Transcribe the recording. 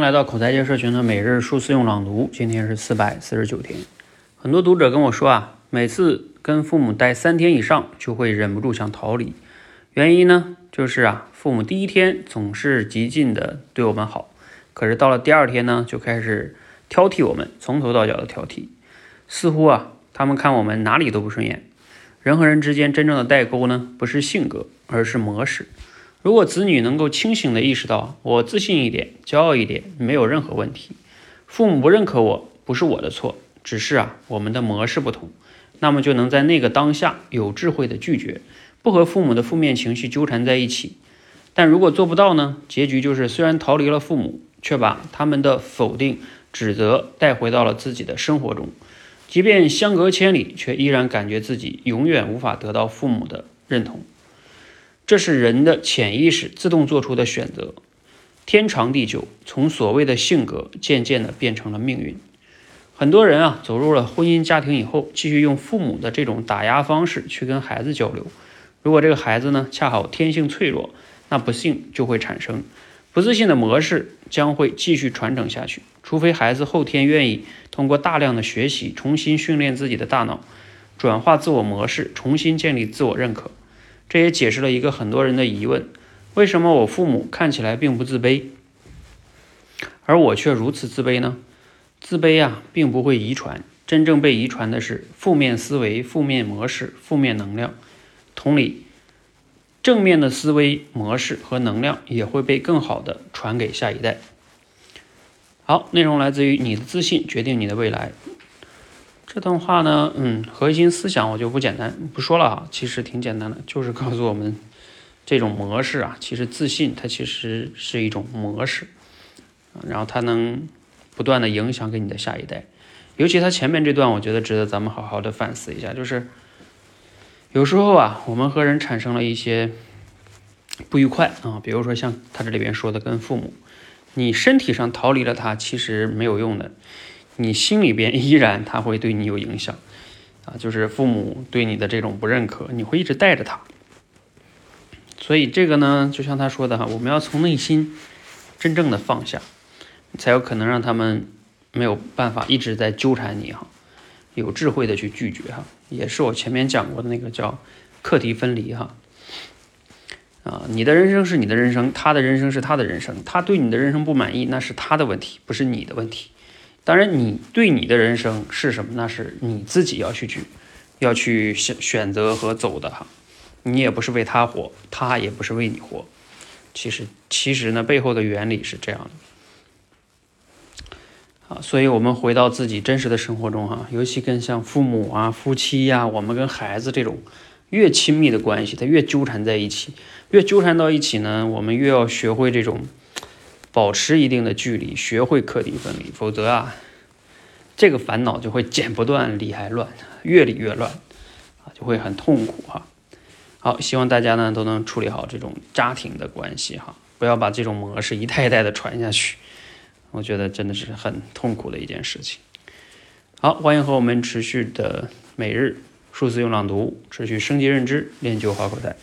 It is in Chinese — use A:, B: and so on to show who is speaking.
A: 来到口才界社群的每日数字用朗读，今天是四百四十九天。很多读者跟我说啊，每次跟父母待三天以上，就会忍不住想逃离。原因呢，就是啊，父母第一天总是极尽的对我们好，可是到了第二天呢，就开始挑剔我们，从头到脚的挑剔。似乎啊，他们看我们哪里都不顺眼。人和人之间真正的代沟呢，不是性格，而是模式。如果子女能够清醒地意识到，我自信一点，骄傲一点，没有任何问题。父母不认可我，不是我的错，只是啊，我们的模式不同。那么就能在那个当下有智慧的拒绝，不和父母的负面情绪纠缠在一起。但如果做不到呢？结局就是虽然逃离了父母，却把他们的否定、指责带回到了自己的生活中。即便相隔千里，却依然感觉自己永远无法得到父母的认同。这是人的潜意识自动做出的选择，天长地久，从所谓的性格渐渐的变成了命运。很多人啊，走入了婚姻家庭以后，继续用父母的这种打压方式去跟孩子交流。如果这个孩子呢，恰好天性脆弱，那不幸就会产生不自信的模式，将会继续传承下去。除非孩子后天愿意通过大量的学习，重新训练自己的大脑，转化自我模式，重新建立自我认可。这也解释了一个很多人的疑问：为什么我父母看起来并不自卑，而我却如此自卑呢？自卑啊，并不会遗传，真正被遗传的是负面思维、负面模式、负面能量。同理，正面的思维模式和能量也会被更好的传给下一代。好，内容来自于你的自信决定你的未来。这段话呢，嗯，核心思想我就不简单不说了啊，其实挺简单的，就是告诉我们这种模式啊，其实自信它其实是一种模式，然后它能不断的影响给你的下一代，尤其他前面这段，我觉得值得咱们好好的反思一下，就是有时候啊，我们和人产生了一些不愉快啊，比如说像他这里边说的跟父母，你身体上逃离了他，其实没有用的。你心里边 依然他会对你有影响，啊，就是父母对你的这种不认可，你会一直带着他。所以这个呢，就像他说的哈，我们要从内心真正的放下，才有可能让他们没有办法一直在纠缠你哈，有智慧的去拒绝哈，也是我前面讲过的那个叫课题分离哈。啊，你的人生是你的人生，他的人生是他的人生，他对你的人生不满意，那是他的问题，不是你的问题。当然，你对你的人生是什么？那是你自己要去去，要去选选择和走的哈。你也不是为他活，他也不是为你活。其实，其实呢，背后的原理是这样的。啊，所以我们回到自己真实的生活中哈，尤其跟像父母啊、夫妻呀，我们跟孩子这种越亲密的关系，他越纠缠在一起，越纠缠到一起呢，我们越要学会这种。保持一定的距离，学会课题分离，否则啊，这个烦恼就会剪不断，理还乱，越理越乱，啊，就会很痛苦哈。好，希望大家呢都能处理好这种家庭的关系哈，不要把这种模式一代一代的传下去，我觉得真的是很痛苦的一件事情。好，欢迎和我们持续的每日数字用朗读，持续升级认知，练就好口才。